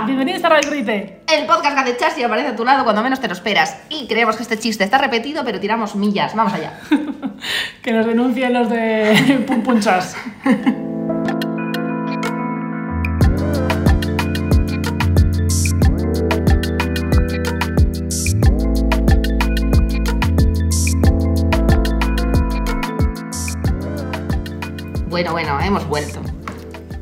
Hola, bienvenidos a Radio. El podcast que hace chas y aparece a tu lado cuando menos te lo esperas. Y creemos que este chiste está repetido, pero tiramos millas. Vamos allá. que nos denuncien los de Pum Pum Chas. Bueno, bueno, hemos vuelto.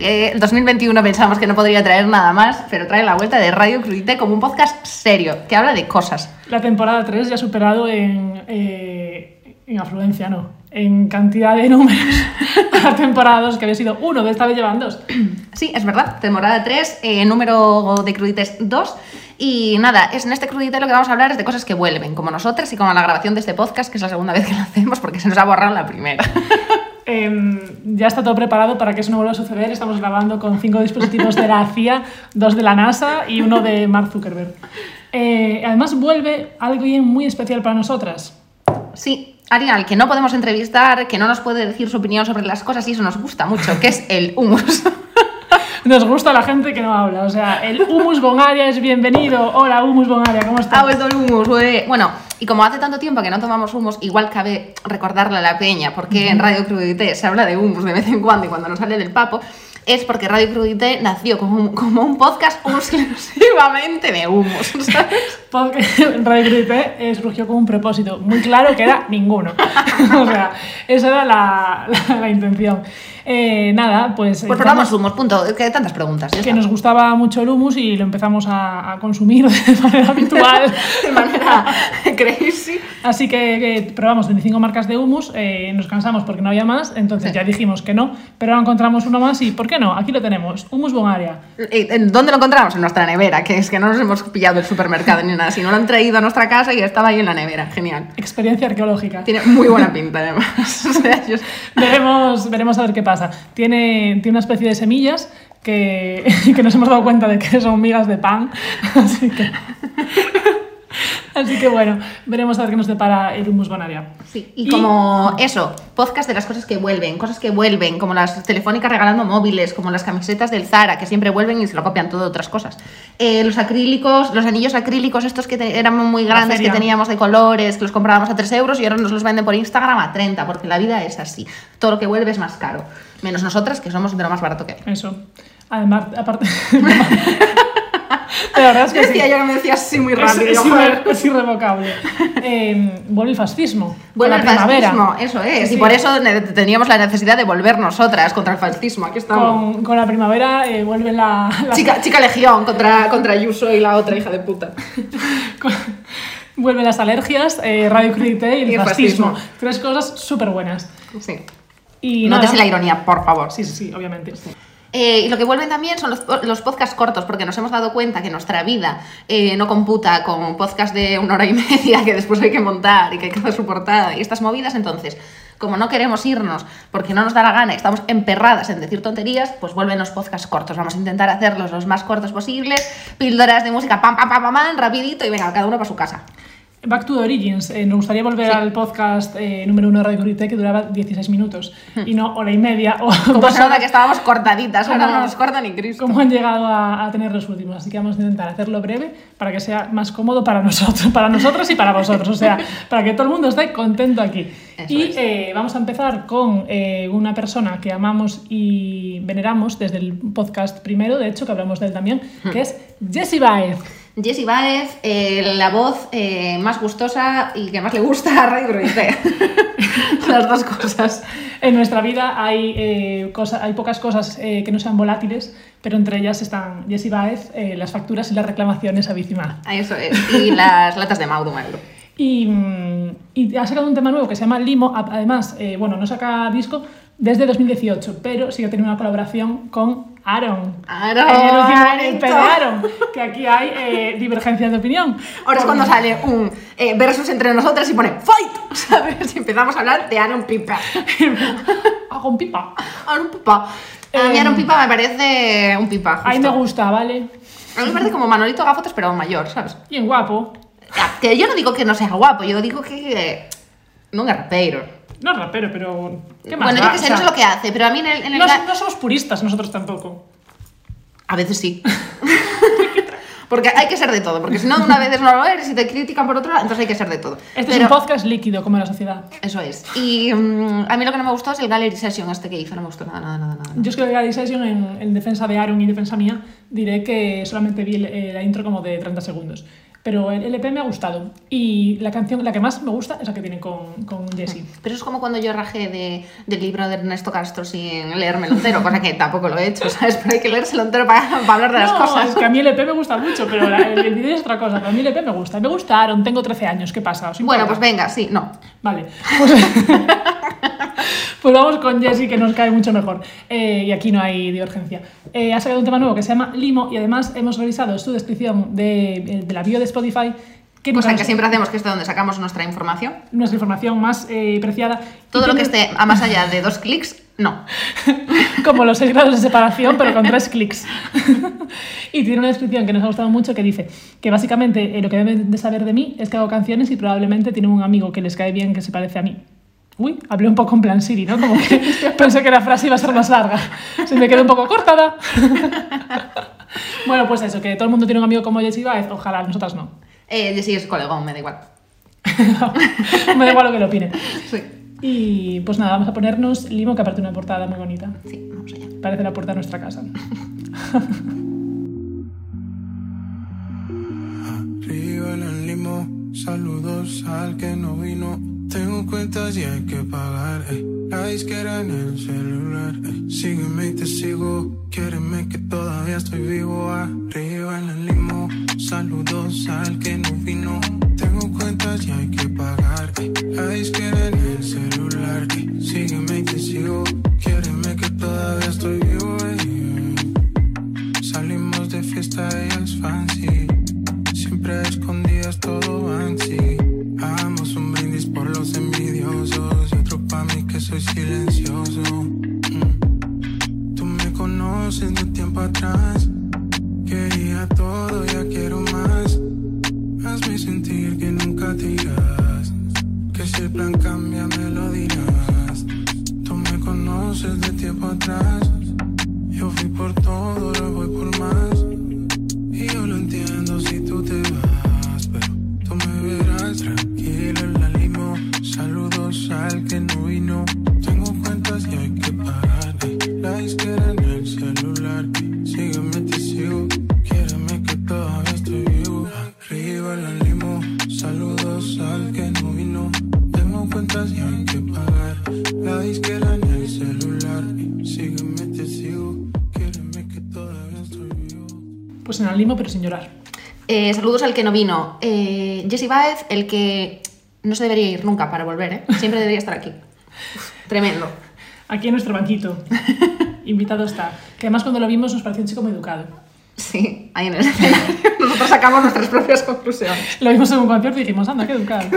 Eh, el 2021 pensamos que no podría traer nada más, pero trae la vuelta de Radio Crudité como un podcast serio, que habla de cosas. La temporada 3 ya ha superado en, eh, en afluencia, no, en cantidad de números a la temporada 2, que había sido uno, de esta vez llevan dos. Sí, es verdad, temporada 3, eh, número de Crudites 2. Y nada, es en este crudite lo que vamos a hablar es de cosas que vuelven, como nosotras y como la grabación de este podcast, que es la segunda vez que lo hacemos porque se nos ha borrado la primera. Em, ya está todo preparado para que eso no vuelva a suceder. Estamos grabando con cinco dispositivos de la CIA, dos de la NASA y uno de Mark Zuckerberg. Eh, además, vuelve algo bien muy especial para nosotras. Sí, Ariel, que no podemos entrevistar, que no nos puede decir su opinión sobre las cosas y eso nos gusta mucho, que es el humus. Nos gusta la gente que no habla. O sea, el humus bonaria es bienvenido. Hola, humus bonaria, ¿cómo estás? Vuelto el humus. Bueno, y como hace tanto tiempo que no tomamos humus, igual cabe recordarle a la peña, porque en Radio Crudité se habla de humus de vez en cuando y cuando nos sale del papo, es porque Radio Crudité nació como un, como un podcast exclusivamente de humus, ¿sabes? Porque Radio Crudité eh, surgió con un propósito muy claro que era ninguno. o sea, esa era la, la, la intención. Eh, nada, pues... Pues probamos humus, punto. ¿Qué tantas preguntas? Que nos gustaba mucho el humus y lo empezamos a, a consumir de manera habitual. de manera crazy. Así que, que, probamos 25 marcas de humus, eh, nos cansamos porque no había más, entonces sí. ya dijimos que no, pero ahora encontramos uno más y ¿por qué no? Aquí lo tenemos, humus bonaria. ¿Dónde lo encontramos? En nuestra nevera, que es que no nos hemos pillado el supermercado ni nada, sino lo han traído a nuestra casa y estaba ahí en la nevera. Genial. Experiencia arqueológica. Tiene muy buena pinta, además. o sea, yo... veremos, veremos a ver qué pasa. Tiene, tiene una especie de semillas que, que, nos hemos dado cuenta de que son migas de pan. Así que, así que bueno, veremos a ver qué nos depara el humus bonaria. Sí, y, y, como eso, podcast de las cosas que vuelven, cosas que vuelven, como las telefónicas regalando móviles, como las camisetas del Zara, que siempre vuelven y se lo copian todo de otras cosas. Eh, los acrílicos, los anillos acrílicos, estos que te, eran muy grandes, que teníamos de colores, que los comprábamos a 3 euros y ahora nos los venden por Instagram a 30, porque la vida es así. Todo lo que vuelve es más caro. Menos nosotras, que somos de lo más barato que hay. Eso. Además, aparte. La verdad es que decía sí. yo que me decías así muy rápido. Es, es, es irrevocable. Eh, vuelve el fascismo. Vuelve el fascismo, eso es. Sí. Y por eso teníamos la necesidad de volver nosotras contra el fascismo. Aquí estamos. Con, con la primavera eh, vuelve la. la... Chica, chica, Legión contra, contra Ayuso y la otra hija de puta. con... Vuelven las alergias, eh, Radio Crudité y el, y el fascismo. fascismo. Tres cosas súper buenas. Sí. Y no te la ironía, por favor. Sí, sí, sí, obviamente. Sí. Eh, y lo que vuelven también son los, los, podcasts cortos, porque nos hemos dado cuenta que nuestra vida eh, no computa con podcast de una hora y media que después hay que montar y que hay que hacer su portada y estas movidas. Entonces, como no queremos irnos porque no nos da la gana y estamos emperradas en decir tonterías, pues vuelven los podcasts cortos. Vamos a intentar hacerlos los más cortos posibles, píldoras de música, pam, pam, pam, pam, pam rapidito y venga, cada uno para su casa. Back to the Origins. Eh, nos gustaría volver sí. al podcast eh, número uno de Radio Curité que duraba 16 minutos Hmm. y no hora y media. O como se nota que estábamos cortaditas, ahora no nos corta ni Cristo. Como han llegado a, a, tener los últimos. Así que vamos a intentar hacerlo breve para que sea más cómodo para nosotros, para nosotros y para vosotros. O sea, para que todo el mundo esté contento aquí. Eso y eh, vamos a empezar con eh, una persona que amamos y veneramos desde el podcast primero, de hecho, que hablamos de él también, Hmm. que es Jessie Baez. Jessie Baez, eh, la voz eh, más gustosa y que más le gusta a Radio Crudité. Las dos cosas. En nuestra vida hay, eh, cosa, hay pocas cosas eh, que no sean volátiles, pero entre ellas están Jessie Baez, eh, las facturas y las reclamaciones a Bicima. Eso es. Y las latas de Mauro Mauro. Y, mm, y, ha sacado un tema nuevo que se llama Limo. Además, bueno, no saca disco desde 2018, pero sigue teniendo una colaboración con Aaron. Aaron. El, último, el de Aaron. Que aquí hay eh, divergencias de opinión. Ahora es cuando sale un eh, versus entre nosotras y pone fight, ¿sabes? Y empezamos a hablar de Aaron Pipa. Hago un pipa. Aaron Pipa. A mí Aaron Pipa me parece un pipa. Justo. A mí me gusta, ¿vale? A mí me parece como Manolito Gafotos, pero mayor, ¿sabes? Bien guapo. Que yo no digo que no sea guapo, yo digo que non é rapeiro. No es rapero, pero. ¿Qué más Bueno, yo que sé, no sé lo que hace, pero a mí en el. En el no, no somos puristas nosotros tampoco. A veces sí. porque hay que ser de todo, porque si no, una vez no lo eres y te critican por otro lado, entonces hay que ser de todo. Este es un podcast líquido, como la sociedad. Eso es. Y mm, a mí lo que no me gustó es el gallery session este que hizo, no me gustó nada, nada, nada. nada. Yo es que la Session, en, en defensa de Aaron y defensa mía, diré que solamente vi el- eh, la intro como de 30 segundos. Pero el LP me ha gustado. Y la canción, la que más me gusta, es la que tiene con, con Jessie. Pero eso es como cuando yo rajé de, del libro de Ernesto Castro sin leérmelo entero, cosa que tampoco lo he hecho, ¿sabes? Pero hay que leérselo entero para, para hablar de las no, cosas. es que a mí el EP me gusta mucho, pero la- el, el es otra cosa. Pero a mí el EP me gusta. Me gustaron, tengo 13 años, ¿qué pasa? ¿Os Bueno, pues venga, sí, no. Vale. Pues, pues vamos con Jessie, que nos cae mucho mejor. Eh, y aquí no hay de urgencia. Eh, ha sacado un tema nuevo que se llama Limo y además hemos revisado su descripción de, eh, de la bio de Spotify. Que Cosa que siempre hacemos, que es de donde sacamos nuestra información. nuestra información más eh, preciada. Todo lo que esté a más allá de dos clics, no. Como los 6 grados de separación, pero con tres clics. y tiene una descripción que nos ha gustado mucho que dice que básicamente eh, lo que deben de saber de mí es que hago canciones y probablemente tienen un amigo que les cae bien que se parece a mí. Uy, hablé un poco en plan Siri, ¿no? Como que pensé que la frase iba a ser más larga. Se me quedó un poco cortada. bueno, pues eso, que todo el mundo tiene un amigo como Jessie Baez, ojalá, nosotras no. Eh, sí es colegón, me da igual. me da igual lo que lo opinen. Sí. Y pues nada, vamos a ponernos Limo, que aparte una portada muy bonita. Sí, vamos allá. Parece la puerta de nuestra casa. Arriba en el limo, saludos al que no vino. Tengo cuentas y hay que pagar. ey. La disquera en el celular. ey. Sígueme y te sigo. Quiéreme que todavía estoy vivo. Arriba en el limo, saludos al que no vino. Tengo cuentas y hay que pagar. ey. La disquera en el celular. ey. Sígueme y te sigo. Quiéreme que todavía estoy vivo. Salimos de fiesta, ella es fancy. Los envidiosos. Y otro pa' mí que soy silencioso. Mm. Tú me conoces de tiempo atrás. Quería todo, ya quiero más. Hazme sentir que nunca te irás. Que si el plan cambia, me lo dirás. Tú me conoces de tiempo atrás. Yo fui por todo, ahora voy por más. Pues en el limo, pero sin llorar. Eh, saludos al que no vino. Eh, Jesse Baez, el que no se debería ir nunca para volver, ¿eh? Siempre debería estar aquí. Uf, tremendo. Aquí en nuestro banquito. Invitado está. Que además cuando lo vimos nos pareció un chico muy educado. Sí, ahí en el escenario. Nosotros sacamos nuestras propias conclusiones. Lo vimos en un concierto y dijimos, anda, qué educado.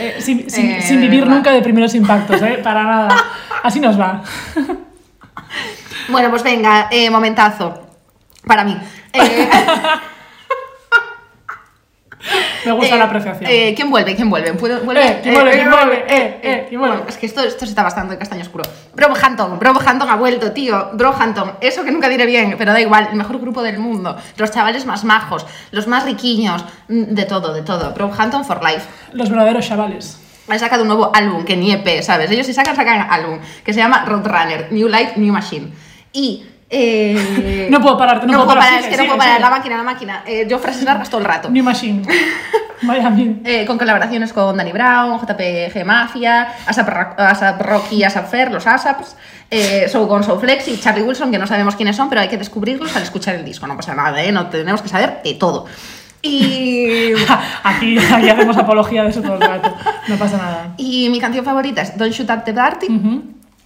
Eh, sin, sin- Eh, sin vivir nunca de primeros impactos, ¿eh? Para nada. Así nos va. Bueno, pues venga, eh, momentazo. Para mí. Eh, Me gusta eh, la apreciación. eh, ¿Quién vuelve? ¿Quién vuelve? ¿Puedo- vuelve? Eh, ¿quién vuelve? ¿Quién vuelve? Eh, eh, ¿quién vuelve? Bueno, es que esto, esto se está bastante castaño oscuro. Brockhampton, Brockhampton ha vuelto, tío. Brockhampton, eso que nunca diré bien, pero da igual, el mejor grupo del mundo. Los chavales más majos, los más riquiños, mm, de todo, de todo. Brockhampton for life. Los verdaderos chavales. Han sacado un nuevo álbum, que ni EP, ¿sabes? Ellos si sacan, sacan álbum, que se llama Roadrunner, New Life, New Machine. Y... eh, No puedo pararte, no puedo puedo parar, sigue, es que no sigue, puedo parar, la máquina, la máquina. Eh, yo frases largas todo el rato. New Machine. Mí. Eh, con colaboraciones con Danny Brown, JPG Mafia, ASAP, ASAP Rocky, ASAP Fer, los ASAPs, eh, So Gon, So Flex y Charlie Wilson, que no sabemos quiénes son, pero hay que descubrirlos al escuchar el disco. No pasa nada, ¿eh? No tenemos que saber de todo. Y, Aquí, aquí hacemos apología de eso todo el rato. No pasa nada. y mi canción favorita es Don't Shoot Up the Party, Ujú.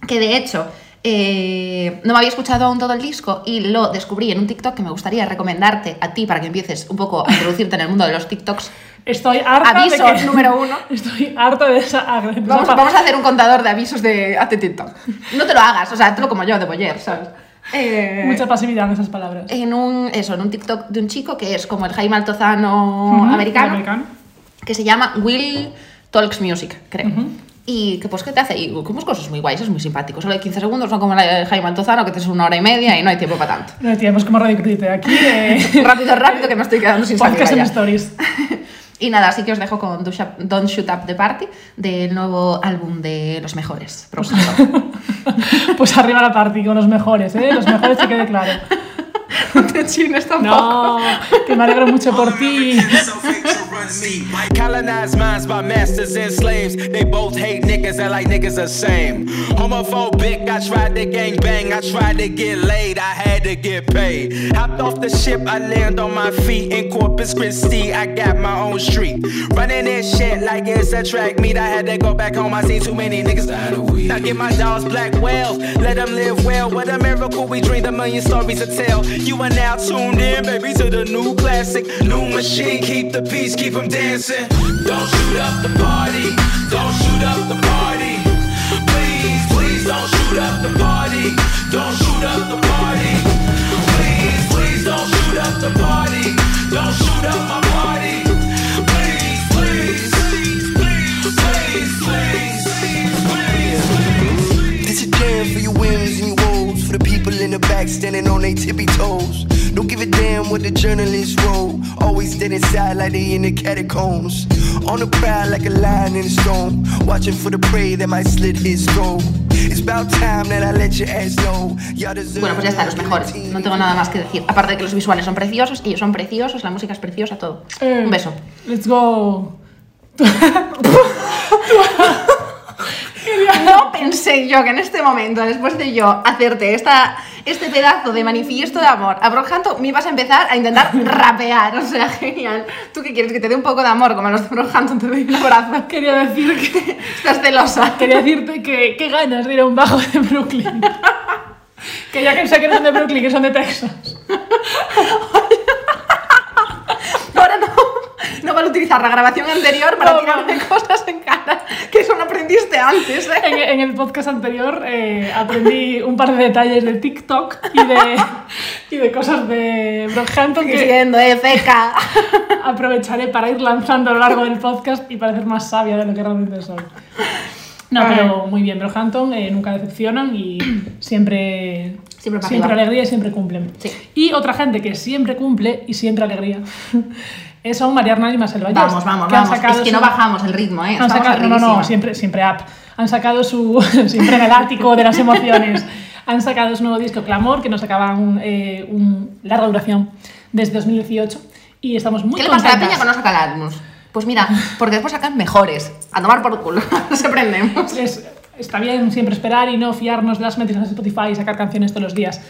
que de hecho eh, no me había escuchado aún todo el disco y lo descubrí en un TikTok que me gustaría recomendarte a ti para que empieces un poco a introducirte en el mundo de los TikToks. Estoy harta Aviso de que... número uno. Estoy harta de esa... Vamos, vamos a hacer un contador de avisos de hazte TikTok. No te lo hagas, o sea, tú como yo de Boyer, ¿sabes? Eh, Mucha pasividad en esas palabras. en un eso, en un TikTok de un chico que es como el Jaime Altozano Ujú, americano, americano. que se llama Will Talks Music, creo. Y que pues que te hace y como cosas muy guays, es muy simpático. Solo hay 15 segundos, no como la de Jaime Altozano, que tienes una hora y media y no hay tiempo para tanto. No tenemos como Radio Crite aquí. Eh, rápido, rápido, que me estoy quedando sin podcast en stories. Y nada, así que os dejo con Don't Shoot- Up the Party del nuevo álbum de Los Mejores. Brockhampton. Pues arriba la party con los mejores, ¿eh? Los mejores que quede claro. No te chines tampoco. No, que me alegro mucho por ti. Colonized minds by masters and slaves. They both hate niggas and like niggas the same. Homophobic, I tried to gang bang, I tried to get laid, I had to get paid. Hopped off the ship, I land on my feet in Corpus Christi. I got my own street. Running this shit like it's a track meet. I had to go back home, I seen too many niggas die of weed. Now get my dogs black whales, let them live well. What a miracle, we dreamed a million stories to tell. You are now tuned in, baby, to the new classic. New machine, keep the peace, keep them dancing. Don't shoot up the party, don't shoot up the party. Please, please don't shoot up the party, don't shoot up the party. Please, please don't shoot up the party, don't shoot up my party. Please, please, please, please, please, please, jam for your wins and your woes. For the people back standing on their tippy toes. Don't give a damn what the journalists wrote. Always dead inside like they in the catacombs. On the prowl like a lion in storm. Watching for the prey that might slit his throat. It's about time that I let your ass know. Y'all deserve Bueno, pues ya está, los mejores. No tengo nada más que decir. Aparte de que los visuales son preciosos, ellos son preciosos, la música es preciosa, todo. Eh, Un beso. Let's go. No pensé yo que en este momento, después de yo hacerte esta, este pedazo de manifiesto de amor a me ibas a empezar a intentar rapear. O sea, genial. ¿Tú qué quieres? Que te dé un poco de amor, como a los de Brockhampton te doy un abrazo. Quería decir que. Estás celosa. Quería decirte que qué ganas de ir a un bajo de Brooklyn. que ya que sé que no son de Brooklyn, que son de Texas. Ahora no, no van a utilizar la grabación anterior para No, tirarme no. cosas en cara, que eso no aprendiste antes, ¿eh? En, en el podcast anterior eh, aprendí un par de detalles de TikTok y de, y de cosas de Brockhampton que Diciendo, eh, feca. aprovecharé para ir lanzando a lo largo del podcast y parecer más sabia de lo que realmente soy. No, pero muy bien, Brockhampton eh, nunca decepcionan y siempre, Siempre siempre alegría y siempre cumplen. Sí. Y otra gente que siempre cumple y siempre alegría es son María Arnal y Marcel Valles. Vamos, vamos, que vamos. Es que su- no bajamos el ritmo, ¿eh? han sacado, no, no, no, siempre, siempre up. Han sacado su, siempre en el ático de las emociones. Han sacado su nuevo disco Clamor, que nos acaban eh, un larga duración desde 2018 y estamos muy ¿Qué le pasa a la peña que no saca álbumes? Pues mira, porque después sacan mejores. A tomar por culo. Se prendemos. Es- está bien siempre esperar y no fiarnos de las métricas de Spotify y sacar canciones todos los días.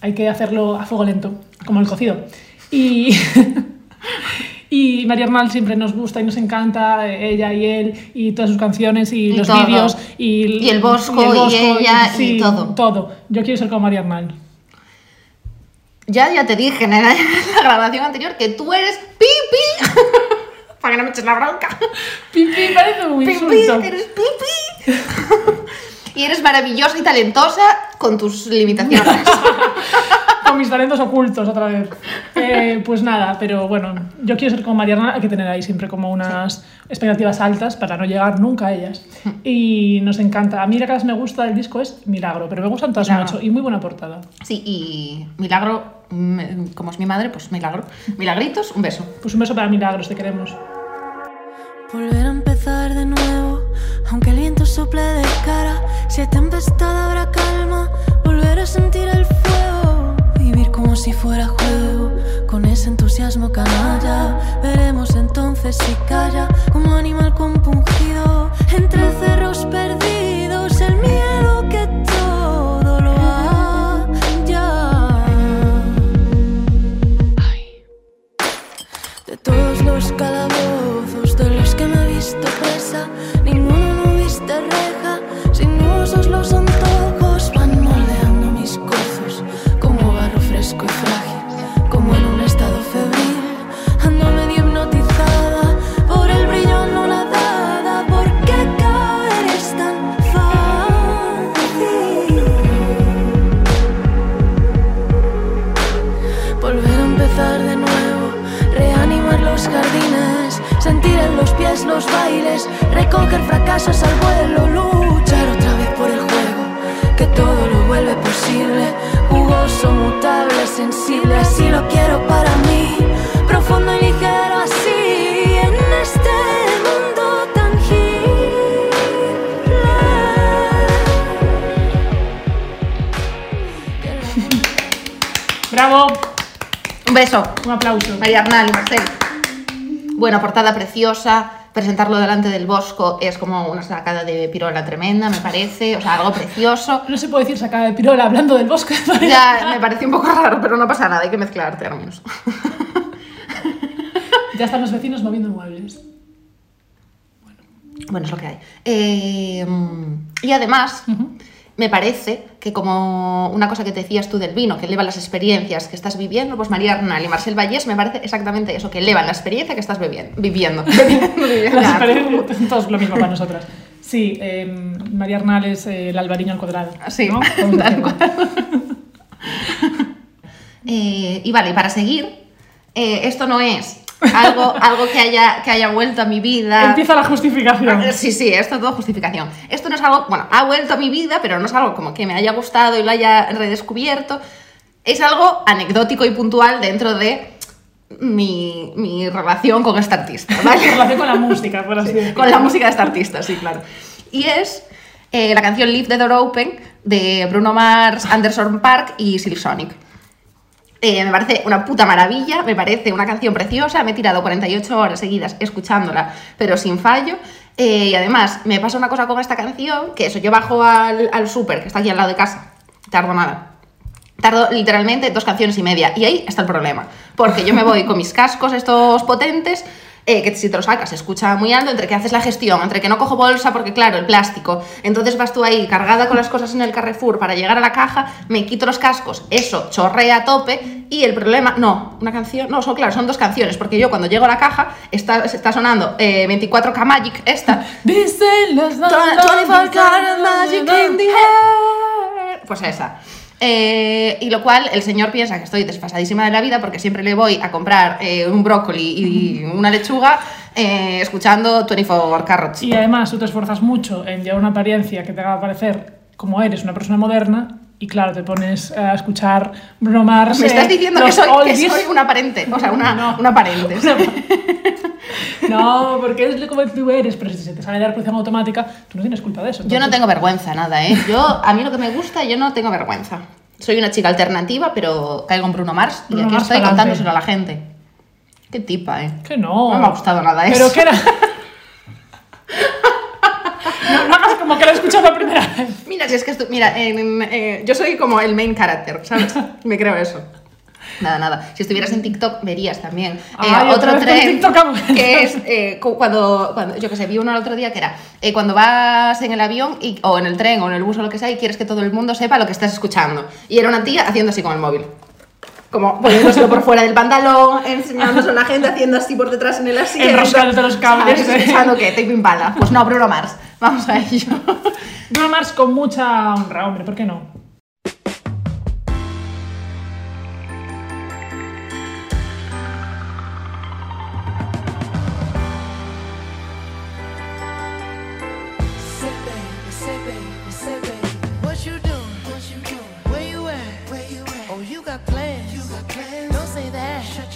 Hay que hacerlo a fuego lento, como el cocido. Y, y María Arnal siempre nos gusta y nos encanta, eh, ella y él, y todas sus canciones y, Y los vídeos. Y, Y el Bosco, y ella, y todo. Todo. Yo quiero ser como María Arnal. Ya, ya te dije en la, en la grabación anterior que tú eres pipi. Para que no me eches la bronca. Pipi parece un Pipi, insulto. eres pipi. y eres maravillosa y talentosa con tus limitaciones. Con mis talentos ocultos otra vez. Eh, pues nada, pero bueno, yo quiero ser como Mariana, hay que tener ahí siempre como unas expectativas altas para no llegar nunca a ellas. Y nos encanta. A mí la que más me gusta del disco es Milagro, pero me gustan todas Milagro. mucho y muy buena portada. Sí, y milagro, como es mi madre, pues milagro. Milagritos, un beso. Pues un beso para Milagros, te queremos. Volver a empezar de nuevo, aunque el viento sople de cara. Si hay tempestad habrá calma, volver a sentir el si fuera juego, con ese entusiasmo canalla. Veremos entonces si calla, como animal compungido. Entre cerros perdidos, reanimar los bailes, recoger fracasos al vuelo, luchar otra vez por el juego, que todo lo vuelve posible, jugoso, mutable, sensible, así lo quiero para mí, profundo y ligero así, en este mundo tangible. ¡Bravo! Un beso. Un aplauso. María Arnal Marcel. Bueno, portada preciosa. Presentarlo delante del Bosco es como una sacada de pirola tremenda, me parece. O sea, algo precioso. No se puede decir sacada de pirola hablando del bosque. Ya me parece un poco raro, pero no pasa nada, hay que mezclar términos. Ya están los vecinos moviendo muebles. Bueno, es lo que hay. Eh, y además, me parece que como una cosa que te decías tú del vino, que eleva las experiencias que estás viviendo, pues María Arnal y Marcel Vallés me parece exactamente eso, que elevan la experiencia que estás viviendo. Viviendo. Las experiencias- todo es lo mismo para nosotras. Sí, eh, María Arnal es eh, el albariño al cuadrado. Sí, ¿no? Eh, y vale, y para seguir, eh, esto no es algo, algo que, haya, que haya vuelto a mi vida. Empieza la justificación. Sí, sí, esto es todo justificación. Esto no es algo, bueno, ha vuelto a mi vida, pero no es algo como que me haya gustado y lo haya redescubierto. Es algo anecdótico y puntual dentro de mi, mi relación con esta artista, ¿vale? relación con la música, por así decirlo. con la música de esta artista, sí, claro. Y es eh, la canción Leave the Door Open de Bruno Mars, Anderson Park y Silk Sonic. Eh, me parece una puta maravilla, me parece una canción preciosa, me he tirado 48 horas seguidas escuchándola, pero sin fallo. Eh, y además, me pasa una cosa con esta canción, que eso, yo bajo al, al que está aquí al lado de casa, tardo nada. Tardo literalmente dos canciones y media. Y ahí está el problema. Porque yo me voy con mis cascos estos potentes, eh, que si te los sacas se escucha muy alto, entre que haces la gestión, entre que no cojo bolsa porque claro, el plástico. Entonces vas tú ahí cargada con las cosas en el Carrefour para llegar a la caja, me quito los cascos, eso chorrea a tope y el problema, no, una canción, no, son claro, son dos canciones, porque yo cuando llego a la caja está, está sonando eh, 24K Magic, esta, Dicen los 24 karat magic in the air. Pues esa. Eh, y lo cual el señor piensa que estoy desfasadísima de la vida porque siempre le voy a comprar eh, un brócoli y una lechuga eh, escuchando 24 Carrots. Y además tú te esfuerzas mucho en llevar una apariencia que te haga parecer como eres una persona moderna y claro, te pones a escuchar Bruno Mars. Me estás diciendo que soy, que soy una aparente, o sea, una, No. una aparente. No, porque es como tú eres, pero si se te sale la reproducción automática, tú no tienes culpa de eso. Yo no tengo vergüenza, nada, ¿eh? Yo, a mí lo que me gusta, yo no tengo vergüenza. Soy una chica alternativa, pero caigo en Bruno Mars y Bruno aquí Mars estoy contándoselo a la gente. Qué tipa, ¿eh? Que no. No me ha gustado nada Pero eso. que era. no, no como que lo he escuchado la primera vez. Mira, si es que esto, mira, eh, yo soy como el main character, ¿sabes? Me creo eso. Nada, nada. Si estuvieras en TikTok verías también eh, Ay, otra otro tren que es eh, cu- cuando, cuando, yo que sé, vi uno el otro día que era eh, cuando vas en el avión y, o en el tren o en el bus o lo que sea y quieres que todo el mundo sepa lo que estás escuchando. Y era una tía haciendo así con el móvil. Como poniéndoselo por fuera del pantalón, enseñándose a la gente, haciendo así por detrás en el asiento. Enroscándote los cables, ¿sabes? eh. Escuchando que Tape Impala. Pues no, Bruno Mars. Vamos a ello. Bruno Mars con mucha honra, hombre, ¿por qué no?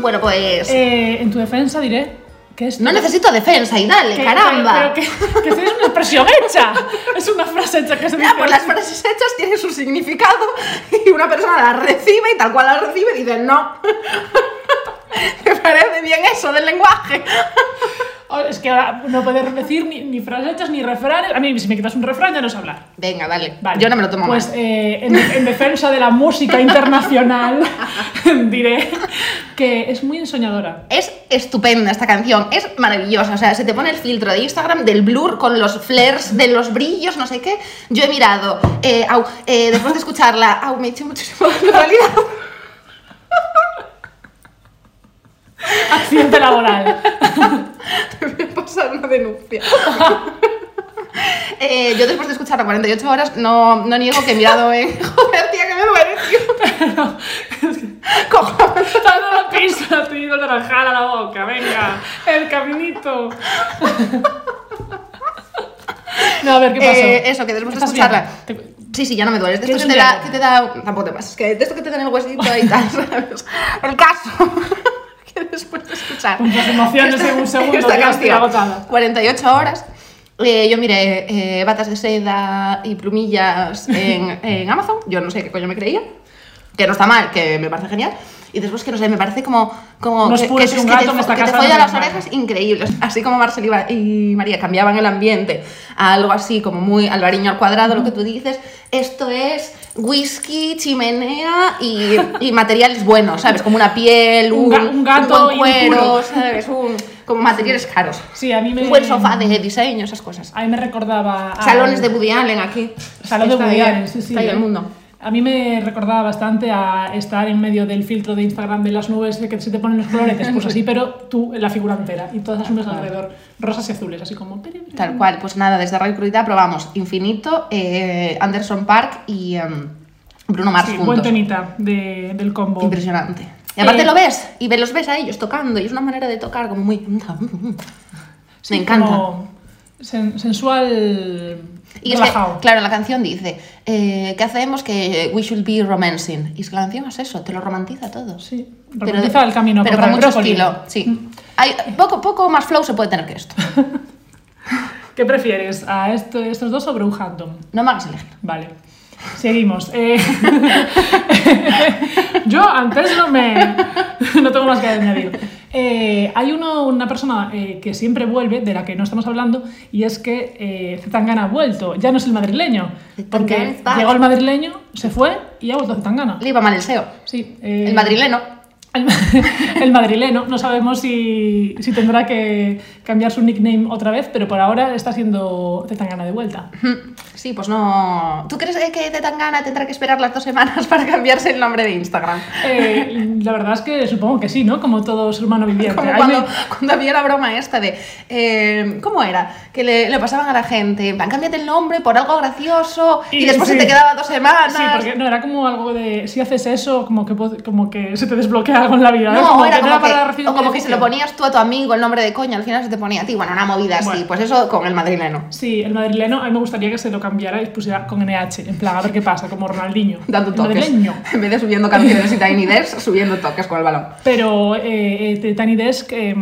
Bueno, pues. Eh, en tu defensa diré ¿Qué es? No necesito defensa y dale, Que- caramba. Pero que, que esto es una expresión hecha. Es una frase hecha que se dice. Ya, pues las frases hechas tienen su significado y una persona las recibe y tal cual las recibe dice no. ¿Te parece bien eso del lenguaje? Oh, Es que ahora no puedes decir ni, ni frases hechas ni refranes. A mí, si me quitas un refrán, ya no sé hablar. Venga, dale. Vale. Yo no me lo tomo Pues mal. eh, en, en defensa de la música internacional, diré que es muy ensoñadora. Es estupenda esta canción, es maravillosa. O sea, se te pone el filtro de Instagram del blur con los flares, de los brillos, no sé qué. Yo he mirado, eh, au, eh, después de escucharla, au, me he hecho muchísimo de realidad. Accidente laboral. Te voy a pasar una denuncia. Eh, yo después de escucharla 48 horas no, no niego que he mirado en... Joder, tía, que me duele, tío. Cojones. Dando la pizza, te digo naranjada a la boca, venga, el caminito. No, a ver, ¿qué pasó? Eh, eso, que después de ¿Estás escucharla... bien? Sí, sí, ya no me duele. Es de ¿Quieres esto que te, da, que te da... Tampoco te pases, que de esto que te dan el huesito y tal, ¿sabes? El caso... que después de escuchar... Tus emociones en un segundo, esta ya estoy canción, agotada. 48 horas... eh, yo miré eh, batas de seda y plumillas en, en Amazon. Yo no sé qué coño me creía. Que no está mal, que me parece genial. Y después que no sé, me parece como. como Unos que, que, y un que te, gato esta que te folla no las orejas increíbles. Así como Marcel y María cambiaban el ambiente a algo así como muy albariño al cuadrado, lo que tú dices. Esto es whisky, chimenea y, y materiales buenos, ¿sabes? Como una piel, Un un, ga- un gato buen un cuero, puro. ¿sabes? Un, como materiales caros. Sí, a mí me. Un buen sofá de diseño, esas cosas. A mí me recordaba. a- Salones de Woody Allen aquí. Salón de Woody Allen, sí, sí. Está ahí el mundo. A mí me recordaba bastante a estar en medio del filtro de Instagram de las nubes de que se te ponen los coloretes, pues así, pero tú la figura entera y todas las nubes alrededor, rosas y azules, así como. Tal cual, pues nada, desde Radio Crudita probamos Infinito, eh, Anderson Park y em, Bruno Mars Sí, juntos. buen temita de- del combo. Impresionante. Y aparte Eh, lo ves, y los ves a ellos tocando, y es una manera de tocar como muy... Sí, Me encanta. como sen- sensual. Y es que, claro, la canción dice, eh, ¿qué hacemos? Que we should be romancing. Y es que la canción es eso, te lo romantiza todo. Sí, Pero- romantiza el camino Pero con mucho brócoli. estilo, sí. Hay, poco, poco más flow se puede tener que esto. ¿Qué prefieres? ¿A esto- estos dos o Brookhampton? No me hagas elegir. Vale. Seguimos. Eh, yo antes no me. No tengo más que añadir. Eh, hay uno, una persona eh, que siempre vuelve, de la que no estamos hablando, y es que eh, Zetangana ha vuelto. Ya no es el madrileño. Porque llegó el madrileño, se fue y ha vuelto Zetangana. Le iba mal el SEO. Sí, eh, El madrileno. El, el madrileno. No sabemos si, si tendrá que cambiar su nickname otra vez, pero por ahora está siendo Zetangana de vuelta. Sí, pues no. ¿Tú crees que Zetangana tendrá que esperar las dos semanas para cambiarse el nombre de Instagram? Eh, la verdad es que supongo que sí, ¿no? Como todo ser humano viviente. Como cuando, me- cuando había la broma esta de. eh, ¿Cómo era? Que le, le pasaban a la gente. Van, cámbiate el nombre por algo gracioso y, Y después sí. se te quedaba dos semanas. Sí, porque no, era como algo de si haces eso, como que, como que se te desbloquea algo en la vida. No, como era que como para que, recibir o como que se lo ponías tú a tu amigo el nombre de coña, al final se te ponía a ti. Bueno, una movida así. Bueno. Pues eso con el madrileno. Sí, el madrileno, a mí me gustaría que se lo cambiara y pusiera con NH, en plan, a ver qué pasa, como Ronaldinho. Dando toques. madrileño. En vez de subiendo canciones y Tiny Desk, subiendo toques con el balón. Pero eh, eh, Tiny Desk, eh,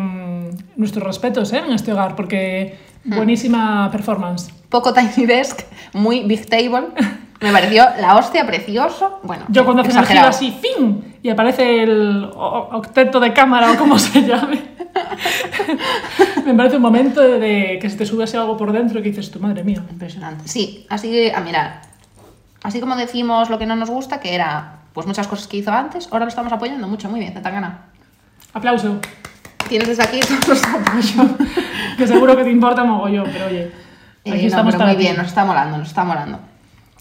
nuestros respetos ¿eh? en este hogar, porque Hmm. buenísima performance. Poco Tiny Desk, muy Big Table. Me pareció la hostia, precioso. Bueno, Yo cuando hacen el giro así, ¡fin! Y aparece el octeto de cámara o como se llame. me parece un momento de, de que se te sube así algo por dentro y que dices, tu madre mía. Impresionante. Sí, así que, a mirar. Así como decimos lo que no nos gusta, que era pues muchas cosas que hizo antes, ahora lo estamos apoyando mucho. Muy bien, Zetangana. Aplauso. Tienes desde aquí todos los apoyos. Que seguro que te importa mogollón, pero oye, Eh, aquí no, estamos pero muy bien, nos está molando, nos está molando.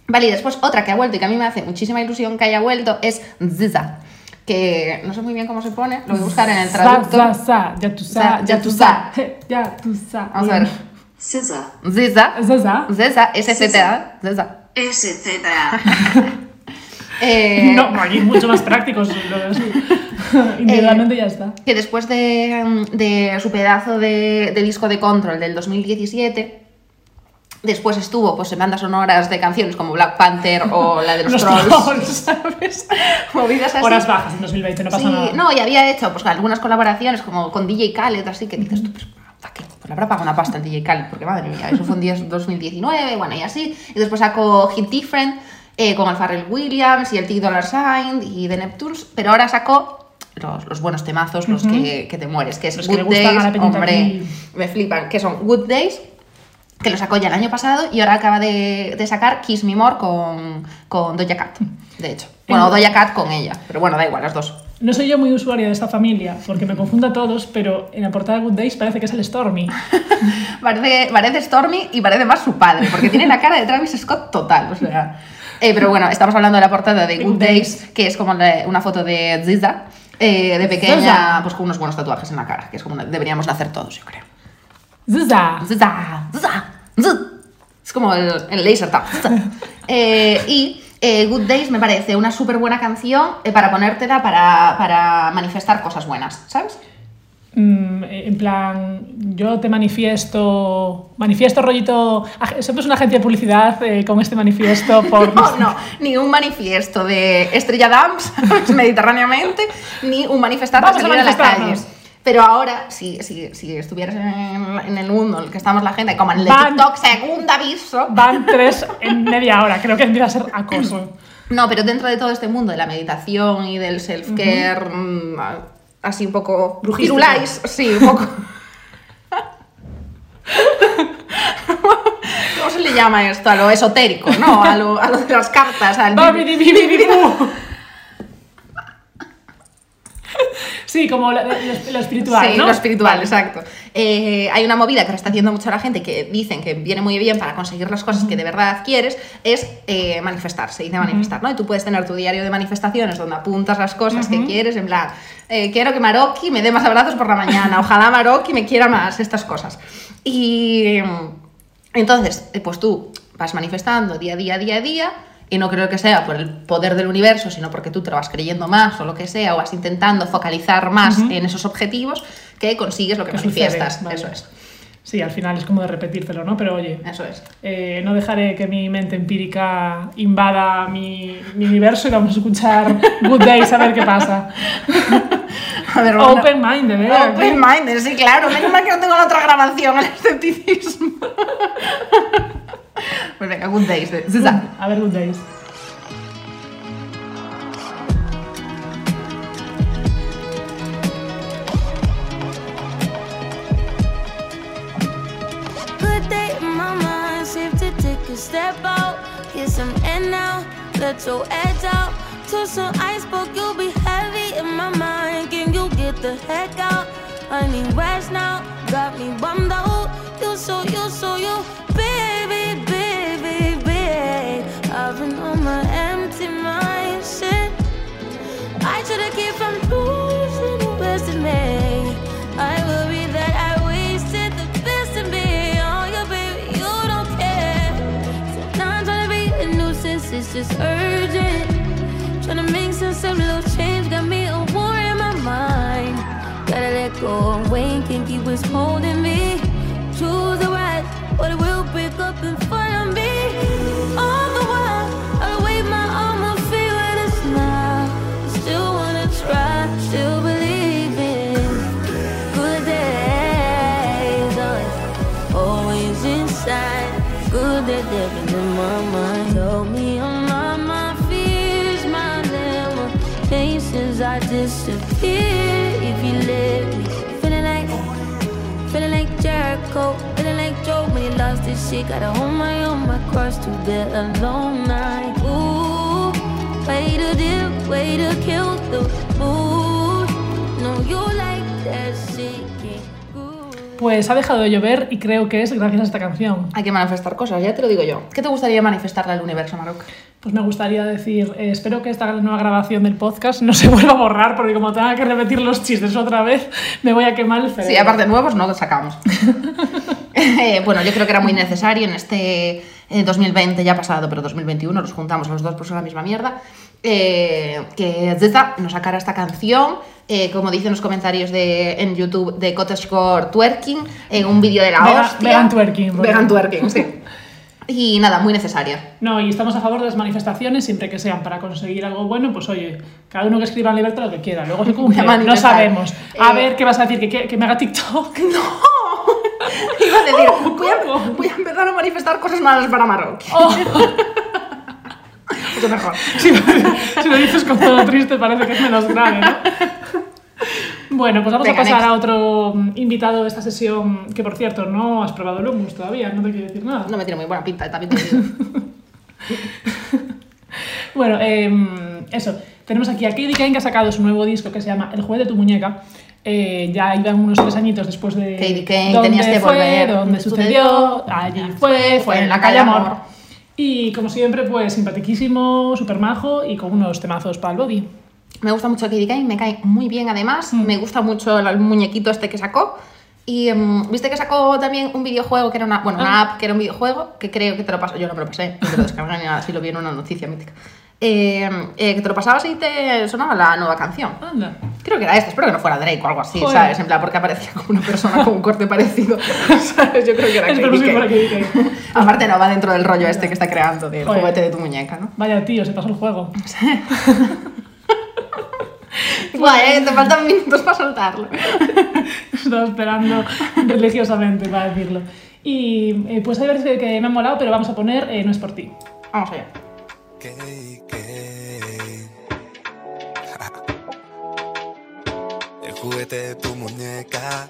Vale, y después otra que ha vuelto y que a mí me hace muchísima ilusión que haya vuelto es Ziza. Que no sé muy bien cómo se pone, lo voy a buscar en el traductor. ya tú ya tú Ya tú sa. Vamos a ver. SZA. Ziza. Zaza. Ziza, S-Z-A. Ziza. SZA. Eh, No, aquí mucho más prácticos. Individualmente ya está. que después de, de su pedazo de, de disco de Control del 2017, Después estuvo pues, en bandas sonoras de canciones como Black Panther o la de los, Los Trolls. trolls, ¿sabes? Movidas así. Horas bajas en 2020, no pasa Sí, nada. no, y había hecho pues, algunas colaboraciones como con DJ Khaled, así que dices tú, pues, ¿para qué? Pues le habrá pagado una pasta en DJ Khaled, porque madre mía, eso fue en 10 2019, bueno, y así. Y después sacó Hit Different eh, con el Pharrell Williams y el T Dollar Sign y The Neptunes, pero ahora sacó los, los buenos temazos, los que, que te mueres, que es Los que Good gustan a la Days, hombre, me flipan, que son Good Days que lo sacó ya el año pasado y ahora acaba de, de sacar Kiss Me More con, con Doja Cat, de hecho. Bueno, Doja Cat con ella, pero bueno, da igual, las dos. No soy yo muy usuaria de esta familia, porque me confundo a todos, pero en la portada de Good Days parece que es el Stormy. Parece, parece Stormy y parece más su padre, porque tiene la cara de Travis Scott total, o sea... eh, pero bueno, estamos hablando de la portada de Good Days, que es como la- una foto de Ziza, eh, de pequeña, pues con unos buenos tatuajes en la cara, que es como deberíamos de hacer todos, yo creo. Zuza. Ziza, ziz. Es como el, el laser tap. ziza. Eh, y eh, Good Days me parece una súper buena canción eh, para ponértela para, para manifestar cosas buenas, ¿sabes? Mm, en plan, yo te manifiesto, manifiesto rollito, somos una agencia de publicidad eh, con este manifiesto por... No, no, ni un manifiesto de Estrella Dams mediterráneamente, ni un manifestar de Vamos a salir a la calle. manifestarnos. Pero ahora, si, si, si estuvieras en, en el mundo en el que estamos la gente, como en el de Van- TikTok, segundo aviso. Van tres en media hora, creo que empieza a ser acoso. No, pero dentro de todo este mundo de la meditación y del self-care, mm, así un poco... Brujístico. Pirulais, sí, un poco... ¿Cómo se le llama esto? A lo esotérico, ¿no? A lo, a lo de las cartas, al... Sí, como lo, lo- lo espiritual, Sí, ¿no? lo espiritual, exacto. Eh, hay una movida que ahora está haciendo mucho la gente que dicen que viene muy bien para conseguir las cosas que de verdad quieres, es eh, manifestar, se dice manifestar, ¿no? Y tú puedes tener tu diario de manifestaciones donde apuntas las cosas que quieres, en plan, eh, quiero que Maroki me dé más abrazos por la mañana, ojalá Maroki me quiera más, estas cosas. Y mm, entonces, eh, pues tú vas manifestando día a día, día a día, y no creo que sea por el poder del universo, sino porque tú te lo vas creyendo más o lo que sea, o vas intentando focalizar más en esos objetivos, que consigues lo que Que manifiestas. vale. Eso es, Sí, al final es como de repetírtelo, ¿no? Pero oye, eso es. eh, no dejaré que mi mente empírica invada mi, mi universo y vamos a escuchar Good Days a ver qué pasa. A ver, bueno, Open minded, ¿eh? Open minded, sí, claro. Menos mal que no tengo la otra grabación, el escepticismo. Pues venga, good days. de- Zuzá. Mm, a ver, Good Days. Good day in my mind, safe to take a step out. Get some air now, let your edge out. To some iceberg, you'll be heavy in my mind. Can you get the heck out? I need rest now, got me bummed out. You so, you so, you, just urgent. Trying to make sense of little change, got me a war in my mind. Gotta let go of Wayne, can't keep what's holding me. Choose the right, but it will break up in front Disappear if you let me. Feeling like. Feeling like Jericho, feeling like Joe when he lost his shit. Gotta hold my own, my cross to bear a long night. Ooh, way to dip, way to kill the mood. No, you like that shit, get. Pues ha dejado de llover y creo que es gracias a esta canción. Hay que manifestar cosas, ya te lo digo yo. ¿Qué te gustaría manifestarle al universo, Maroc? Pues me gustaría decir, eh, espero que esta nueva grabación del podcast no se vuelva a borrar, porque como tenga que repetir los chistes otra vez, me voy a quemar el cerebro. Sí, aparte nuevos no los sacamos. Eh, bueno, yo creo que era muy necesario en este eh, 2020 ya pasado, pero 2021 nos juntamos los dos por la misma mierda. eh, que Zeta nos sacara esta canción, eh, como dicen los comentarios de, en YouTube, de Cottagecore Twerking, en un vídeo de la Vega- hostia. vegan twerking, porque- Vegan twerking, sí. Y nada, muy necesaria. No, y estamos a favor de las manifestaciones siempre que sean para conseguir algo bueno, pues oye, cada uno que escriba en libertad lo que quiera, luego se cumple, no sabemos. A Eh, ver, ¿qué vas a decir? ¿Que, que, me haga TikTok? Iba a decir, voy a, voy a empezar a manifestar cosas malas para Marruecos. Oh. Mejor. si, si lo dices con todo triste parece que es menos grave, ¿no? Bueno, pues vamos Venga, a pasar next. a otro mm, invitado de esta sesión, que por cierto, no has probado el hummus todavía, no te quiero decir nada. No me tiene muy buena pinta, también te digo. Bueno, em, eso. Tenemos aquí a Katie Kane que ha sacado su nuevo disco que se llama El juez de tu muñeca. Eh, ya iban unos tres añitos después de. Katie Kane, ¿Dónde tenías que fue? volver. ¿Dónde Sucedió? Allí fue, fue en la calle Amor. Y como siempre, pues simpaticísimo, súper majo y con unos temazos para el body. Me gusta mucho Katie Kane, me cae muy bien además. Mm. Me gusta mucho el muñequito este que sacó. Y em, viste que sacó también un videojuego que era una, bueno, Ah. una app que era un videojuego que creo que te lo pasó. Yo no me lo pasé, no te lo descargué ni nada, así lo vi en una noticia mítica. Eh, eh, que te lo pasabas y te sonaba la nueva canción. Anda. Creo que era esta, espero que no fuera Drake o algo así, Joder. ¿sabes? En plan, porque aparecía como una persona con un corte parecido, ¿sabes? Yo creo que era Katie que. Katie Kane. Aparte no, va dentro del rollo este que está creando, del Joder. juguete de tu muñeca, ¿no? Vaya tío, se pasó el juego. Guay, eh, te faltan minutos para soltarlo. Estaba esperando religiosamente para decirlo. Y eh, pues hay veces que me ha molado, pero vamos a poner eh, No es por ti. Vamos allá. Kay. El juguete de tu muñeca.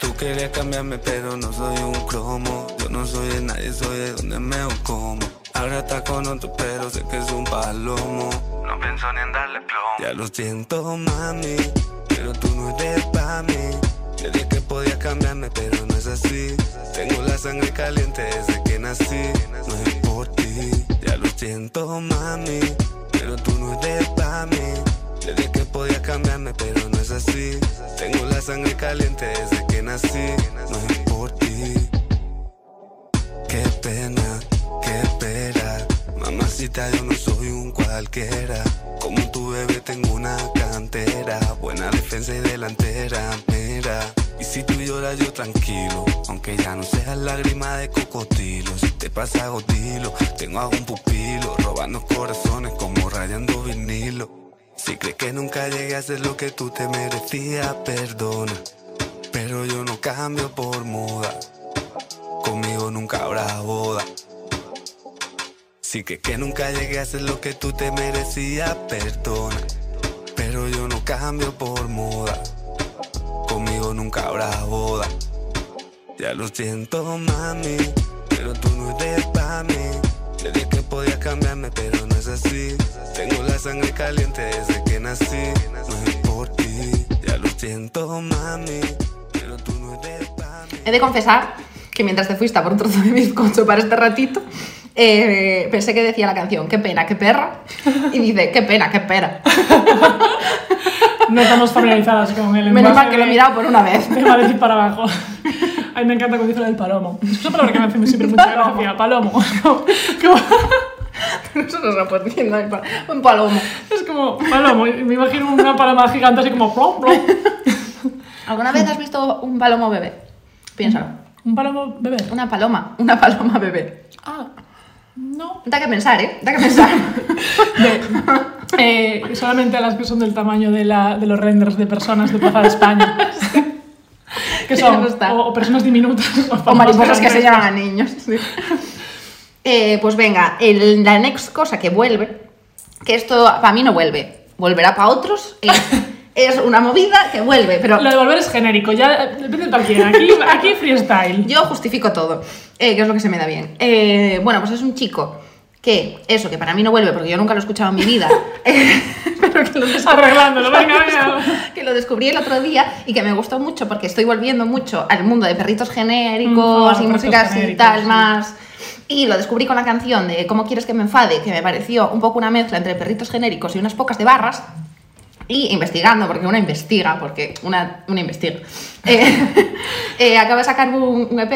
Tú querías cambiarme, pero no soy un cromo. Yo no soy de nadie, soy de donde me o como. Ahora está con otro, pero sé que es un palomo. No pienso ni en darle plomo. Ya lo siento, mami, pero tú no eres para mí. Te dije que podías cambiarme, pero no es así. Tengo la sangre caliente desde que nací. No es por ti. Ya lo siento, mami, pero tú no eres para mí. Te dije que podías cambiarme, pero no es así. Tengo la sangre caliente desde que nací. No es Yo no soy un cualquiera. Como tu bebé tengo una cantera. Buena defensa y delantera, mira. Y si tú lloras, yo tranquilo. Aunque ya no seas lágrima de cocodrilo. Si te pasa godilo, tengo a un pupilo. Robando corazones como rayando vinilo. Si crees que nunca llegué a ser lo que tú te merecías, perdona. Pero yo no cambio por moda. Conmigo nunca habrá boda. Si crees que nunca llegué a ser lo que tú te merecías, perdona. Pero yo no cambio por moda. Conmigo nunca habrá boda. Ya lo siento, mami. Pero tú no eres para mí. Te dije que podías cambiarme, pero no es así. Tengo la sangre caliente desde que nací. No es por ti. Ya lo siento, mami. Pero tú no eres para mí. He de confesar que mientras te fuiste a por un trozo de bizcocho para este ratito, eh, pensé que decía la canción Qué pena, qué perra. Y dice Qué pena, qué pera. No estamos familiarizadas con el Menos lenguaje mal que lo he mirado por una vez. de Madrid para abajo. A mí me encanta cuando dice el palomo. Es una palabra que me hace siempre mucha gracia. Palomo. Como- no decir, un palomo. es como palomo. Me imagino una paloma gigante así como... plom, plom. ¿Alguna vez has visto un palomo bebé? Piénsalo. Un palomo bebé. Una paloma, una paloma bebé. Ah, no. Da que pensar, ¿eh? Da que pensar. Eh, solamente a las que son del tamaño de, la, de los renders de personas de Plaza de España. que son o, o personas diminutas o mariposas que se llaman llaman a niños. sí. Eh, pues venga, el- la next cosa que vuelve, que esto para mí no vuelve, volverá para otros, es, es una movida que vuelve, pero Lo de volver es genérico, ya eh, depende para quién. Aquí, aquí freestyle. yo justifico todo, eh, que es lo que se me da bien. Eh, bueno, pues es un chico que, eso, que para mí no vuelve porque yo nunca lo he escuchado en mi vida, eh, pero que lo Arreglándolo, venga, venga. que lo descubrí el otro día y que me gustó mucho porque estoy volviendo mucho al mundo de perritos genéricos Mm, ah, y músicas y tal sí. más. Y lo descubrí con la canción de ¿Cómo quieres que me enfade? que me pareció un poco una mezcla entre perritos genéricos y unas pocas de barras. Y investigando, porque una investiga, porque una, una investiga. Eh, eh, acaba de sacar un, un EP,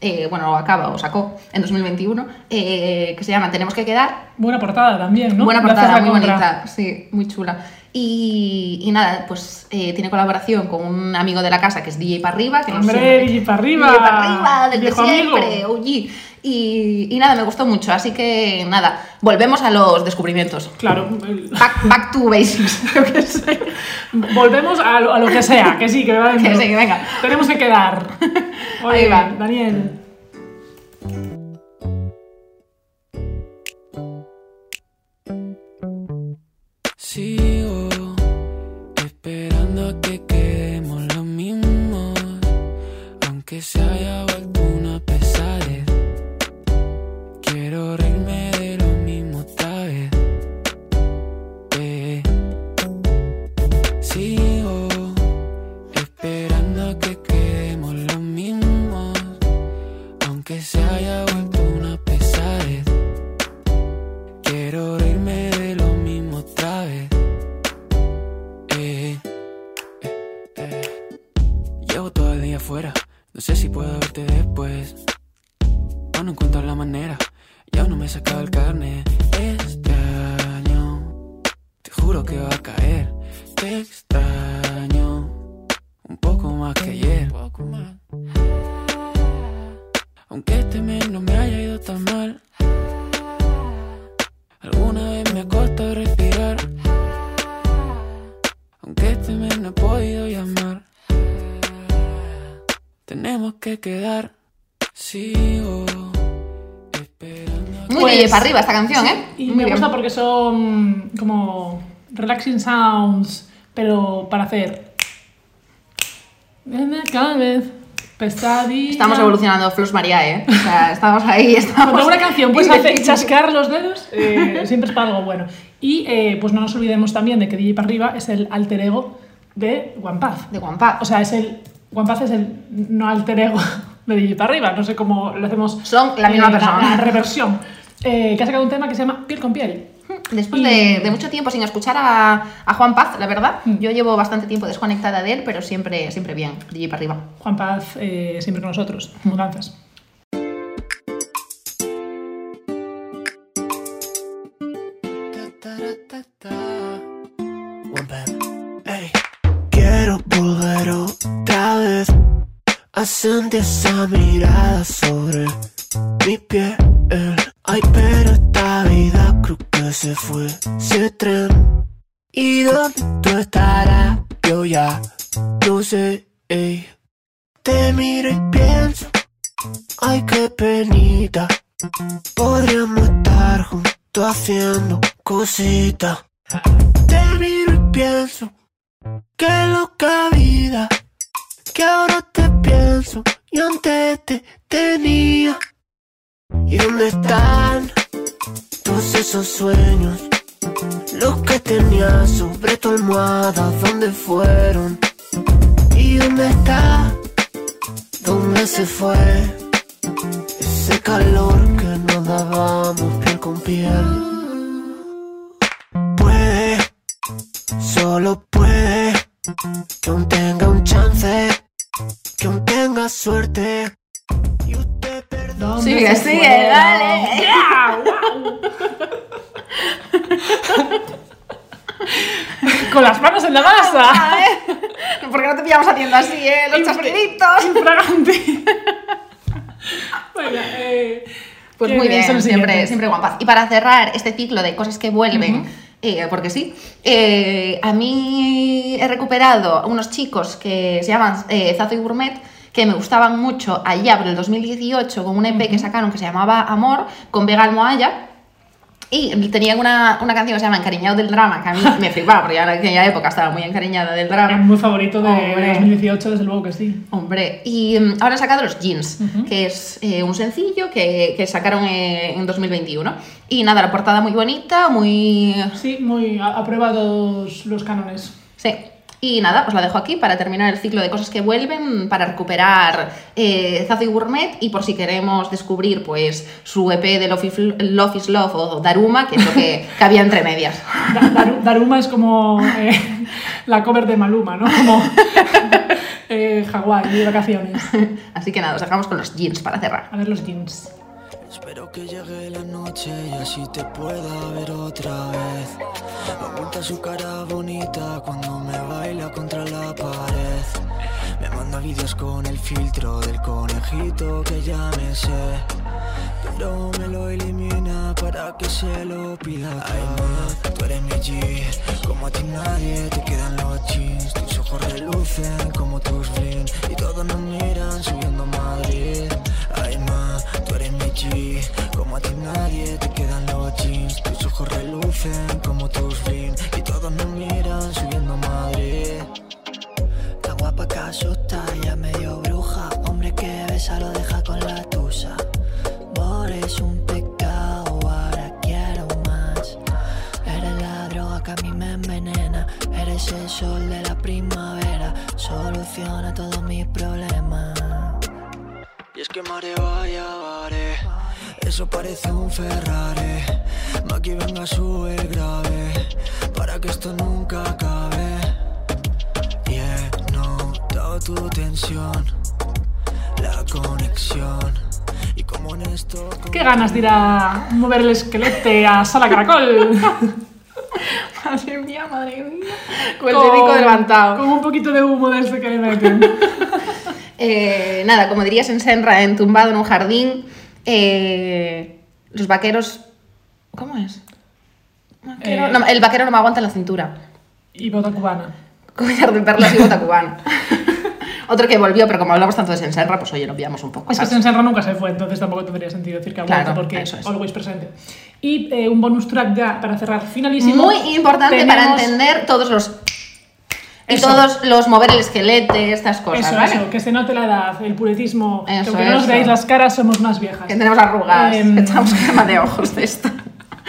eh, bueno, acaba o sacó en 2021, eh, que se llama Tenemos que quedar, Buena portada también, ¿no? Buena portada, muy compra. bonita, sí, muy chula. Y, y nada, pues eh, tiene colaboración con un amigo de la casa que es DJ para arriba. Que no Hombre, sé- DJ pa' arriba. DJ pa' arriba, del de Viejo amigo. siempre, OG. Y, y nada, me gustó mucho. Así que nada, volvemos a los descubrimientos. Claro, Back, back to basics. qué sé. Volvemos a lo, a lo que sea, que sí, que va Que sí, que venga. Tenemos que quedar. Oye, Ahí va. Daniel. Para arriba esta canción, ¿eh? Y Muy me bien. gusta porque son como relaxing sounds, pero para hacer. Cada vez pesadilla. Estamos evolucionando Flux María, ¿eh? O sea, estamos ahí, estamos... Cuando una canción puedes hacer chasquear los dedos, eh, siempre es para algo bueno. Y eh, pues no nos olvidemos también de que DJ para arriba es el alter ego de One Path. De Guampa. O sea, es el. One Path es el no alter ego de DJ para arriba. No sé cómo lo hacemos. Son la misma persona. La, reversión. Eh, que ha sacado un tema que se llama Piel con piel. Después Y- de, de mucho tiempo sin escuchar a, a Juan Paz, la verdad, Mm. yo llevo bastante tiempo desconectada de él, pero siempre, siempre bien, DJ para arriba. Juan Paz eh, siempre con nosotros. Mudanzas. Quiero volver otra vez a sentir esa mirada sobre mi piel. Ay, pero esta vida creo que se fue ese tren. ¿Y dónde tú estarás? Yo ya no sé. ey. Te miro y pienso, ay, qué penita. Podríamos estar juntos haciendo cositas. Te miro y pienso, qué loca vida. Que ahora te pienso y antes te tenía. ¿Y dónde están todos esos sueños? Los que tenía sobre tu almohada, ¿dónde fueron? ¿Y dónde está? ¿Dónde se fue? Ese calor que nos dábamos piel con piel. Puede, solo puede, que aún tenga un chance, que aún tenga suerte. Sigue, sigue, dale. Con las manos en la masa. ¿Por qué no te pillamos haciendo así, eh? Los chasquiditos. Infragante. Venga, eh, Pues ¿qué muy bien, son los siempre, siempre One. Y para cerrar este ciclo de cosas que vuelven, eh, porque sí, eh, a mí he recuperado unos chicos que se llaman eh, Zazo y Gourmet, que me gustaban mucho allá por el 2018 con un EP que sacaron que se llamaba Amor, con Vega Almohaya. Y tenían una, una canción que se llama Encariñado del Drama, que a mí me flipaba, porque ya en aquella época estaba muy encariñada del Es drama. muy favorito de Hombre. 2018, desde luego que sí. Hombre, y mm, ahora han sacado los Jeans, que es eh, un sencillo que, que sacaron eh, en 2021. Y nada, la portada muy bonita, muy... Sí, muy a, a prueba todos los cánones. Sí. Y nada, os la dejo aquí para terminar el ciclo de cosas que vuelven, para recuperar eh, Zazo y Gourmet y por si queremos descubrir pues su EP de Love is Love, is Love o Daruma, que es lo que, que había entre medias. Da- Daru- Daruma es como eh, la cover de Maluma, ¿no? Como eh, Hawái de vacaciones. Así que nada, os dejamos con los jeans para cerrar. A ver los jeans. Espero que llegue la noche y así te pueda ver otra vez. Oculta su cara bonita cuando me baila contra la pared. Me manda vídeos con el filtro del conejito que ya me sé. Luego me lo elimina para que se lo pida. Ay, ma, tú eres mi G, como a ti nadie te quedan los jeans. Tus ojos relucen como tus bling y todos nos miran subiendo a Madrid. Ay, ma, tú eres mi G, como a ti nadie te quedan los jeans. Tus ojos relucen como tus bling y todos nos miran subiendo a Madrid. Tan guapa que asusta, ya medio bruja. Hombre que besa lo deja Eres el sol de la primavera. Soluciona todos mis problemas. Y es que mare vaya, vare. Eso parece un Ferrari. Maki venga, sube el grave. Para que esto nunca acabe. Y he notado tu tensión, la conexión. Y como en esto. Qué ganas de ir a mover el esquelete a Sala Caracol. Madre mía, madre mía. Con el dedico levantado. Con un poquito de humo desde que le meten. Eh, nada, como dirías en Senra, entumbado en un jardín, eh, los vaqueros... ¿Cómo es? Vaquero- Eh. no, el vaquero no me aguanta la cintura. Y bota cubana. Collar de perlas y bota cubano. Otro que volvió, pero como hablamos tanto de Senserra, pues oye, lo pillamos un poco. Es que paso. Senserra nunca se fue, entonces tampoco tendría sentido decir que vuelto, Claro, porque es. always presente. Y eh, un bonus track ya para cerrar finalísimo. Muy importante para Tenemos- entender todos los... Y Eso. todos los mover el esquelete, estas cosas, Eso, ¿vale? eso, que se note la edad, el puretismo, que Eso, aunque no nos veáis las caras, somos más viejas. Que tenemos arrugas, Em, que echamos crema de ojos de esto.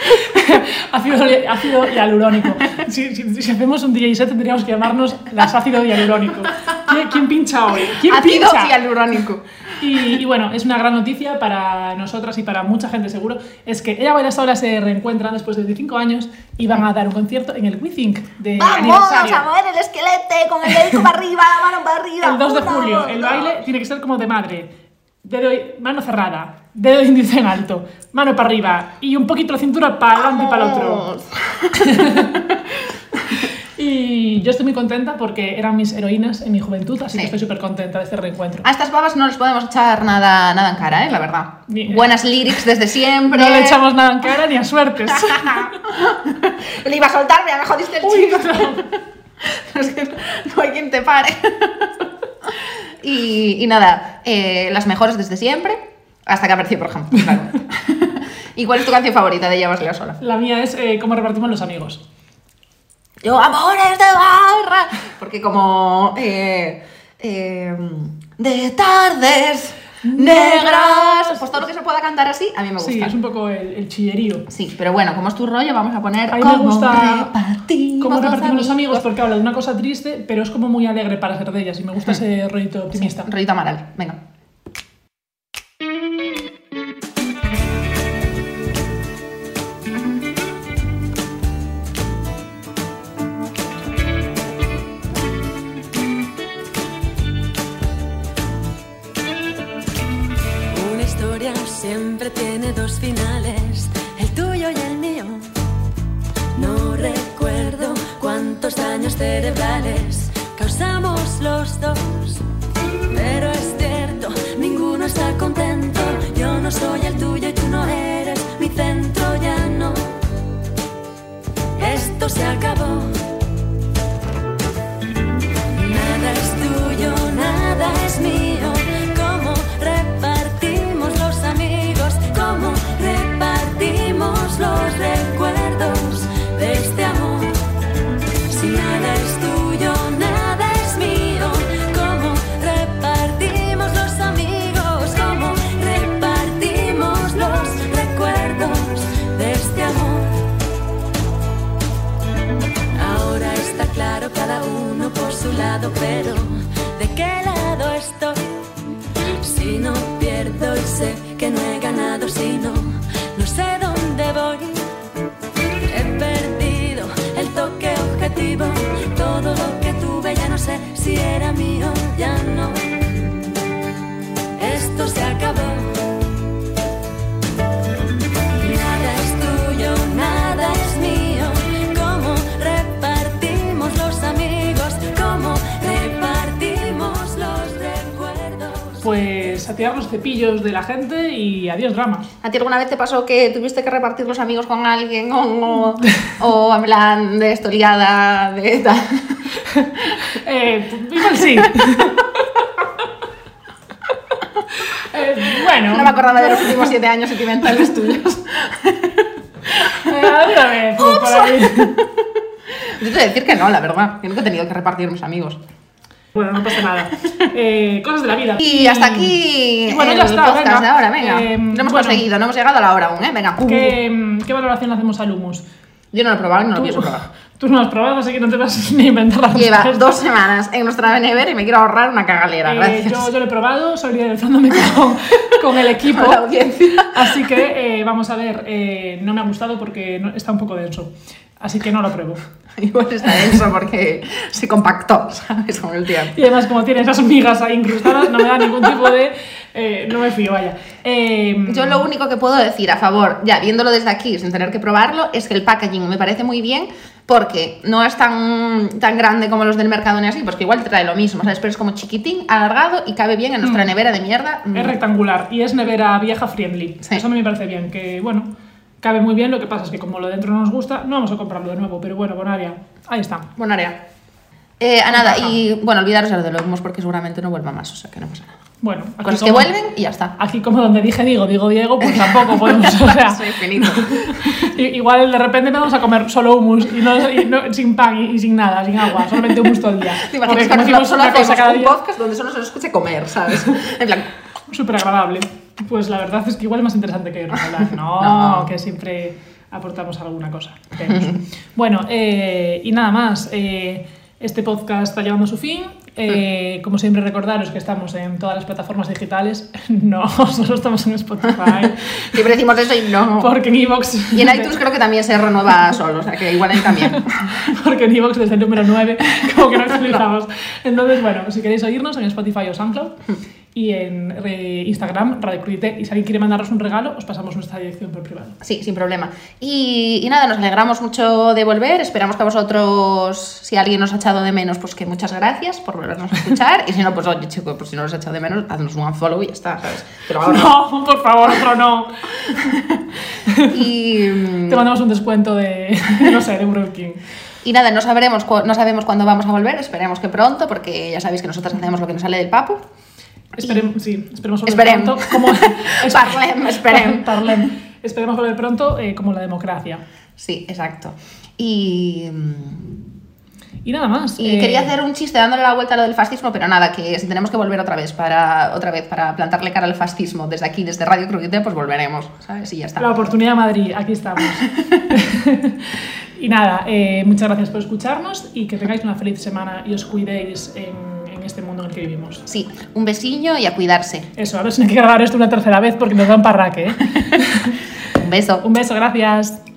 ácido, ácido hialurónico. Si, si- si hacemos un DJ set tendríamos que llamarnos las ácido hialurónico. ¿Quién, quién pincha hoy? ¿Quién Ácido pincha? hialurónico. Y, y bueno, es una gran noticia para nosotras y para mucha gente seguro, es que ella Baila Sola se reencuentran después de 25 años y van a dar un concierto en el WeThink de aniversario. mover el esquelete con el dedico para arriba, la mano para arriba. El 2 de julio, el baile tiene que ser como de madre. Dedo, mano cerrada, dedo índice en alto, mano para arriba y un poquito la cintura para adelante y para el otro. Y yo estoy muy contenta porque eran mis heroínas en mi juventud, así Sí. que estoy súper contenta de este reencuentro. A estas babas no les podemos echar nada, nada en cara, ¿eh? La verdad. Buenas lyrics desde siempre. No le echamos nada en cara ni a suertes. Le iba a soltar, pero ya me jodiste el Uy, chico. no. Es que no hay quien te pare. y, y nada, eh, las mejores desde siempre, hasta que apareció, por ejemplo. ¿Y cuál es tu canción favorita de Llevas Leo sola? La mía es eh, cómo repartimos los amigos. Yo, amores de barra. Porque como. eh, eh, de tardes negras. Pues todo lo que se pueda cantar así, a mí me gusta. Sí, es un poco el, el chillerío. Sí, pero bueno, como es tu rollo, vamos a poner. A mí me cómo gusta repartimos los repartimos los amigos porque habla de una cosa triste, pero es como muy alegre para ser de ellas y me gusta ese rollito optimista. Rollito Amaral, venga. Los dos, pero es cierto, ninguno está contento. Yo no soy el tuyo y tú no eres mi centro, ya no. Esto se acabó. Gente y adiós drama. ¿A ti alguna vez te pasó que tuviste que repartir los amigos con alguien o, o en plan de esto liada, de tal? Eh, igual sí. Eh, bueno. No me acordaba de los últimos siete años sentimentales tuyos. Eh, alguna vez, para mí. Yo te voy a decir que no, la verdad. Yo nunca he tenido que repartir mis amigos. Bueno, no pasa nada. Eh, cosas de la vida. Y hasta aquí Y bueno, el ya está, podcast venga. de ahora, venga. Eh, no hemos bueno. conseguido, no hemos llegado a la hora aún, ¿eh? Venga. ¿Qué, ¿Qué valoración le hacemos al humus? Yo no lo he probado no lo pienso probar. tú no lo has probado, así que no te vas ni a inventar la Lleva respuesta. dos semanas en nuestra nevera y me quiero ahorrar una cagalera. Eh, Gracias. yo, yo lo he probado, solidarizándome con, con el equipo. Con la audiencia. Así que eh, vamos a ver, eh, no me ha gustado porque no- está un poco denso. Así que no lo pruebo. Igual está denso porque se compactó, ¿sabes? Con el tiempo. Y además, como tiene esas migas ahí incrustadas, no me da ningún tipo de. eh, no me fío, vaya. Eh, Yo lo único que puedo decir a favor, ya viéndolo desde aquí sin tener que probarlo, es que el packaging me parece muy bien porque no es tan, tan grande como los del mercado ni así, pues que igual te trae lo mismo, ¿sabes? Pero es como chiquitín, alargado y cabe bien en nuestra nevera de mierda. Mm. Es rectangular y es nevera vieja friendly. Sí. Eso a mí me parece bien, que bueno, cabe muy bien. Lo que pasa es que como lo de dentro no nos gusta, no vamos a comprarlo de nuevo. Pero bueno, Bonaria, ahí está. Buena área. Eh, a nada, y bueno, olvidaros de los humos porque seguramente no vuelva más, o sea que no pasa nada. Bueno, aquí Cosas que como- vuelven y ya está. Aquí como donde dije digo, digo Diego, pues tampoco podemos, o sea, Soy finito. igual de repente no vamos a comer solo hummus y no, y no- sin pan y, y sin nada, sin agua, solamente hummus todo el día. ¿Te Porque imaginas que como solo, hacemos un día, podcast donde solo se nos escuche comer, ¿sabes? En plan, súper agradable. Pues la verdad es que igual es más interesante que irnos a hablar. No, No. que siempre aportamos alguna cosa. Bueno, eh, y nada más. eh, este podcast está llegando a su fin. Eh, como siempre, recordaros que estamos en todas las plataformas digitales. No, solo estamos en Spotify. siempre decimos eso y no. porque en Evox. Y en iTunes creo que también se renueva solo, o sea que igual él también. porque en Evox desde el número 9 como que no actualizamos. Entonces, bueno, si queréis oírnos en Spotify o SoundCloud y en eh, Instagram, Radio Crudité, y si alguien quiere mandarnos un regalo, os pasamos nuestra dirección por privado. Sí, sin problema. Y, y nada, nos alegramos mucho de volver. Esperamos que a vosotros, si alguien nos ha echado de menos, pues que muchas gracias por volvernos a escuchar. Y si no, pues oye, chico, pues si no nos ha echado de menos, haznos un unfollow y ya está, ¿sabes? Pero ahora No, por favor, otro no. Y, mm, Te mandamos un descuento de, no sé, de King. y nada, no, sabremos, no sabemos cuándo vamos a volver. Esperemos que pronto, porque ya sabéis que nosotros hacemos lo que nos sale del papo. Esperemos, sí, esperemos volver Esperem. pronto. Como, Parlem, esperem. Parlem. Esperemos volver pronto eh, como la democracia. Sí, exacto. Y, mm, Y nada más. y eh, quería hacer un chiste dándole la vuelta a lo del fascismo, pero nada, que si tenemos que volver otra vez para otra vez para plantarle cara al fascismo desde aquí, desde Radio Crudité, pues volveremos, ¿sabes? Y ya está. La oportunidad Madrid, aquí estamos. y nada, eh, muchas gracias por escucharnos y que tengáis una feliz semana y os cuidéis en este mundo en el que vivimos. Sí, un besillo y a cuidarse. Eso, a ver si hay que grabar esto una tercera vez porque nos da un parraque. ¿eh? Un beso. un beso, gracias.